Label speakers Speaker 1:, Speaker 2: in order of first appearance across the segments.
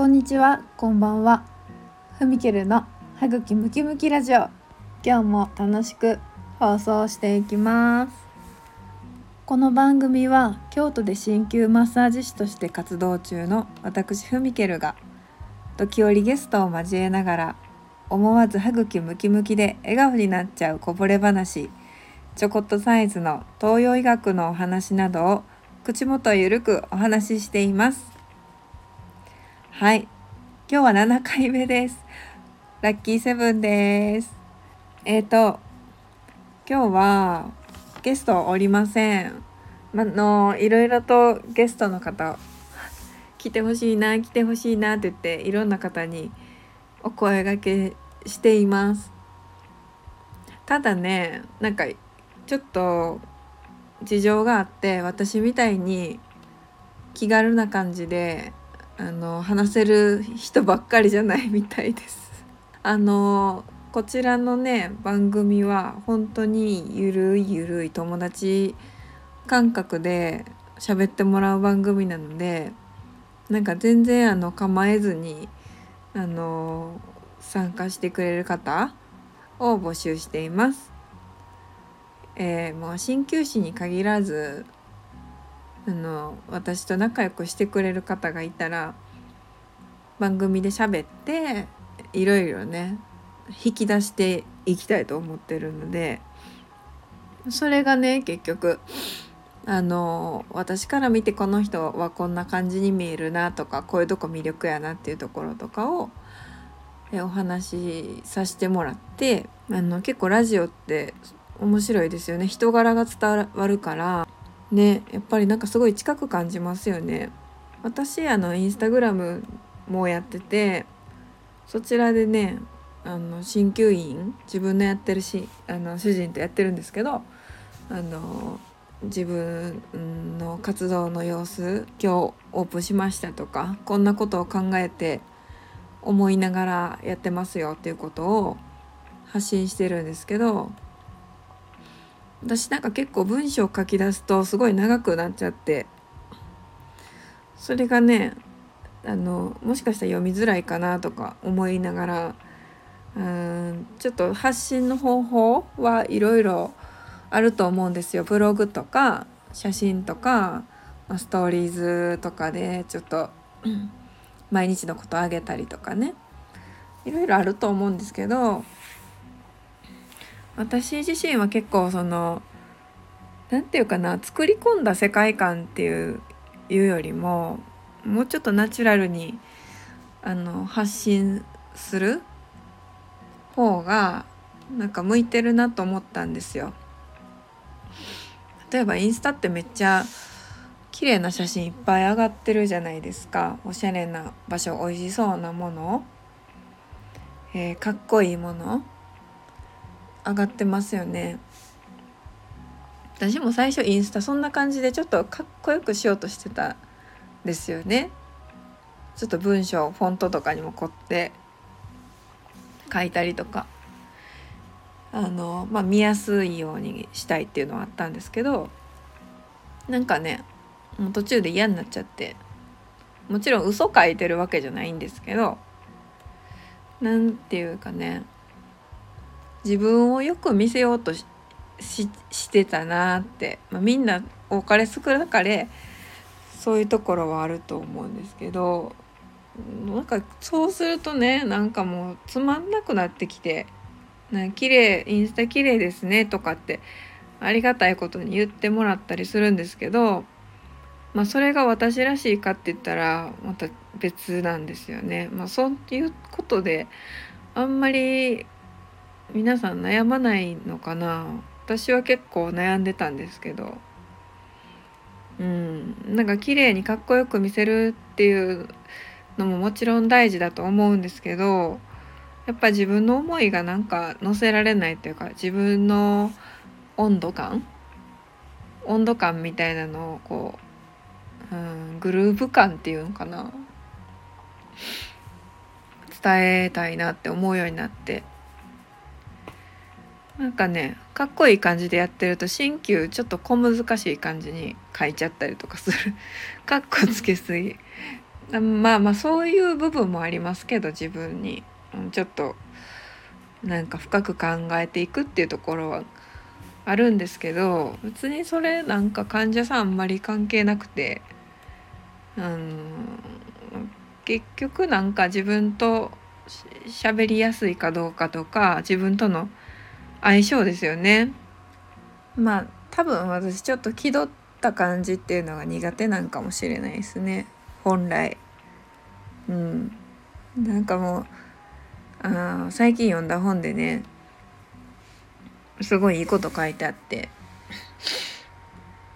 Speaker 1: こんにちは、こんばんは。ふみけるの歯茎ムキムキラジオ。今日も楽しく放送していきます。この番組は京都で鍼灸マッサージ師として活動中の私ふみけるが時折ゲストを交えながら思わず歯茎ムキムキで笑顔になっちゃうこぼれ話ちょこっとサイズの東洋医学のお話などを口元ゆるくお話ししていますはい。今日は7回目です。ラッキーセブンです。えっ、ー、と今日はゲストおりません。まのいろいろとゲストの方来てほしいな来てほしいなって言っていろんな方にお声がけしています。ただねなんかちょっと事情があって私みたいに気軽な感じであの話せる人ばっかりじゃないみたいです。あのこちらのね番組は本当にゆるいゆるい友達感覚で喋ってもらう番組なのでなんか全然あの構えずにあの参加してくれる方を募集しています。えー、もう鍼灸師に限らずあの私と仲良くしてくれる方がいたら番組で喋っていろいろね引き出していきたいと思ってるのでそれがね結局あの私から見てこの人はこんな感じに見えるなとかこういうとこ魅力やなっていうところとかをお話しさせてもらってあの結構ラジオって面白いですよね。人柄が伝わるからねやっぱりなんかすごい近く感じますよね。私あのインスタグラムもやっててそちらでねあの鍼灸院自分のやってるしあの主人とやってるんですけどあの自分の活動の様子今日オープンしましたとかこんなことを考えて思いながらやってますよっていうことを発信してるんですけど私なんか結構文章を書き出すとすごい長くなっちゃって。それがねあのもしかしたら読みづらいかなとか思いながらうんちょっと発信の方法はいろいろあると思うんですよ。ブログとか写真とかストーリーズとかでちょっと毎日のことあげたりとかね。いろいろあると思うんですけど私自身は結構その何て言うかな作り込んだ世界観っていういうよりももうちょっとナチュラルにあの発信する方がなんか向いてるなと思ったんですよ。例えばインスタってめっちゃ綺麗な写真いっぱい上がってるじゃないですか。おしゃれな場所美味しそうなもの、えー、かっこいいもの。上がってますよね。私も最初インスタそんな感じでちょっとかっこよくしようとしてたですよね。ちょっと文章フォントとかにも凝って書いたりとか。あのまあ見やすいようにしたいっていうのはあったんですけど。なんかねもう途中で嫌になっちゃって。もちろん嘘書いてるわけじゃないんですけど。何て言うかね。自分をよく見せようとししてたなって、まあ、みんな多かれ少なかれそういうところはあると思うんですけどなんかそうするとねなんかもうつまんなくなってきて「な綺麗インスタ綺麗ですね」とかってありがたいことに言ってもらったりするんですけどまあそれが私らしいかって言ったらまた別なんですよね。まあそういうことであんまり皆さん悩まないのかな？私は結構悩んでたんですけど。うん。なんか綺麗にかっこよく見せるっていうのももちろん大事だと思うんですけどやっぱ自分の思いがなんか乗せられないというか自分の温度感？温度感みたいなのをこう、うん、グルーヴ感っていうのかな？伝えたいなって思うようになって。なんかねかっこいい感じでやってると鍼灸ちょっと小難しい感じに書いちゃったりとかする。かっこつけすぎ。まあまあそういう部分もありますけど自分に。ちょっとなんか深く考えていくっていうところはあるんですけど別にそれなんか患者さんあんまり関係なくてうん結局なんか自分と喋りやすいかどうかとか自分との相性ですよね。まあ多分私ちょっと気取った感じっていうのが苦手なんかもしれないですね。本来。うん、なんかもうあ最近読んだ本でねすごいいいこと書いてあって。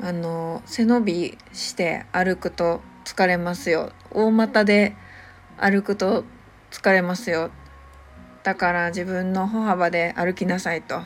Speaker 1: あの背伸びして歩くと疲れますよ。大股で歩くと疲れますよ。だから自分の歩幅で歩きなさいと、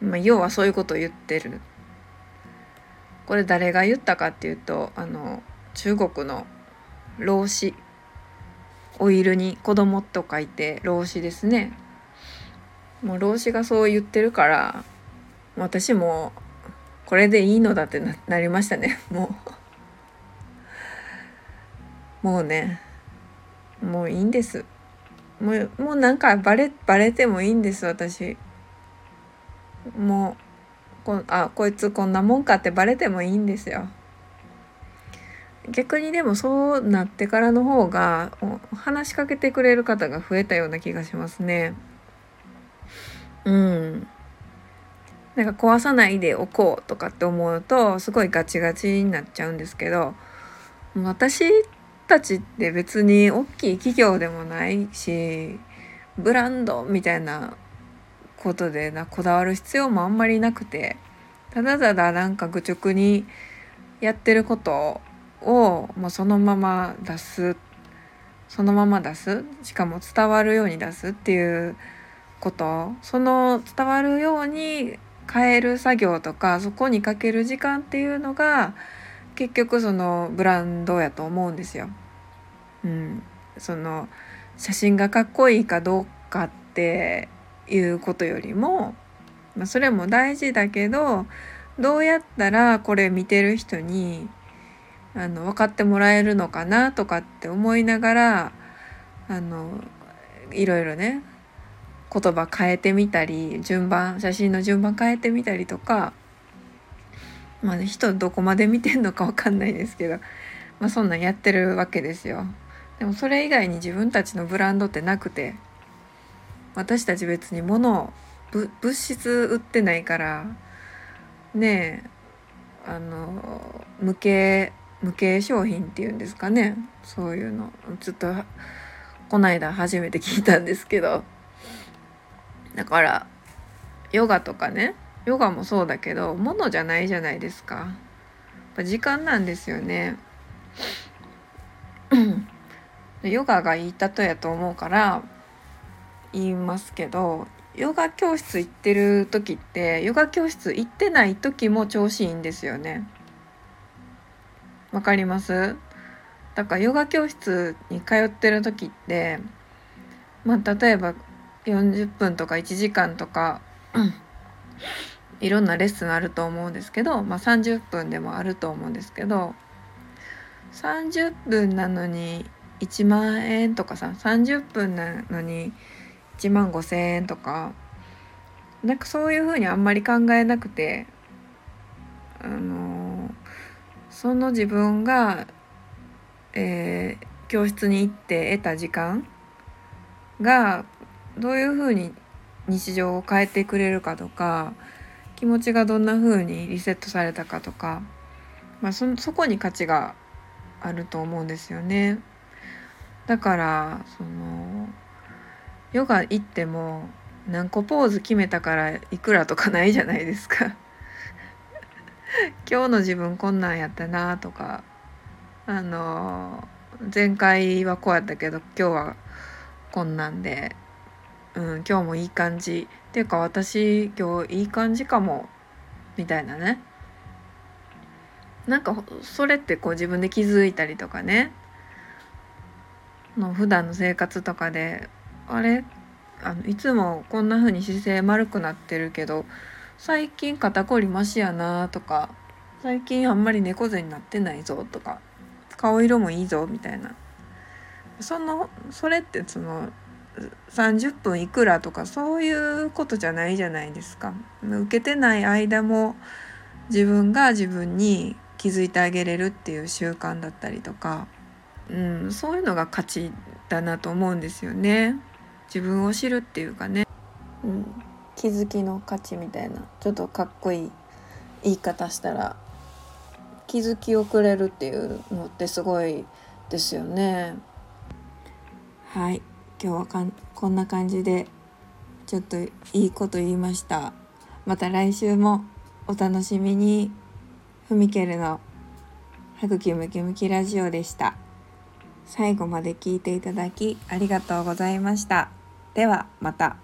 Speaker 1: まあ、要はそういうことを言ってる。これ誰が言ったかっていうとあの中国の老子オイルに子供と書いて老子ですね。もう老子がそう言ってるから私もこれでいいのだってなりましたね。もう。もうねもういいんです。もうもうなんかバレバレてもいいんです私もうこあこいつこんなもんかってバレてもいいんですよ逆にでもそうなってからの方が話しかけてくれる方が増えたような気がしますね。うん。なんか壊さないでおこうとかって思うとすごいガチガチになっちゃうんですけど私たちって別に大きい企業でもないしブランドみたいなことでなこだわる必要もあんまりなくてただただなんか愚直にやってることをもうそのまま出すそのまま出すしかも伝わるように出すっていうことその伝わるように変える作業とかそこにかける時間っていうのが結局そのブランドやと思うんですよ。うん、その写真がかっこいいかどうかっていうことよりも、まあ、それも大事だけどどうやったらこれ見てる人にあの分かってもらえるのかなとかって思いながらあのいろいろね言葉変えてみたり順番写真の順番変えてみたりとかまあね人どこまで見てんのか分かんないですけど、まあ、そんなんやってるわけですよ。でもそれ以外に自分たちのブランドってなくて私たち別に物を物質売ってないからねえあの無形無形商品っていうんですかね。そういうの。ちょっとこないだ初めて聞いたんですけど。だからヨガとかね。ヨガもそうだけどものじゃないじゃないですか。やっぱ時間なんですよね。ヨガがいい例えやと思うから言いますけどヨガ教室行ってる時ってヨガ教室行ってない時も調子いいんですよね。わかります？だからヨガ教室に通ってる時ってまあ例えば40分とか1時間とか、いろんなレッスンあると思うんですけど、まあ、30分でもあると思うんですけど30分なのに1万円とかさ30分なのに1万5,000円とかなんかそういうふうにあんまり考えなくてあのその自分が、えー、教室に行って得た時間がどういうふうに日常を変えてくれるかとか気持ちがどんな風にリセットされたかとか、まあ、そそこに価値があると思うんですよね。だからそのヨガ行っても何個ポーズ決めたからいくらとかないじゃないですか。今日の自分こんなんやったなとかあの前回はこうやったけど今日はこんなんで、うん、今日もいい感じ。っていうか私今日いい感じかも。みたいなね。なんかそれってこう自分で気づいたりとかね。の普段の生活とかであれ？あのいつもこんな風に姿勢丸くなってるけど最近肩こりマシやなとか最近あんまり猫背になってないぞとか顔色もいいぞみたいな。そのそれってその30分いくらとかそういうことじゃないじゃないですか。受けてない間も自分が自分に気づいてあげれるっていう習慣だったりとか、うん、そういうのが価値だなと思うんですよね。自分を知るっていうかね、うん、気づきの価値みたいなちょっとかっこいい言い方したら気づきをくれるっていうのってすごいですよね。はい今日はかんこんな感じでちょっといいこと言いました。また来週もお楽しみにふみけるの歯茎ムキムキラジオでした。最後まで聞いていただきありがとうございました。ではまた。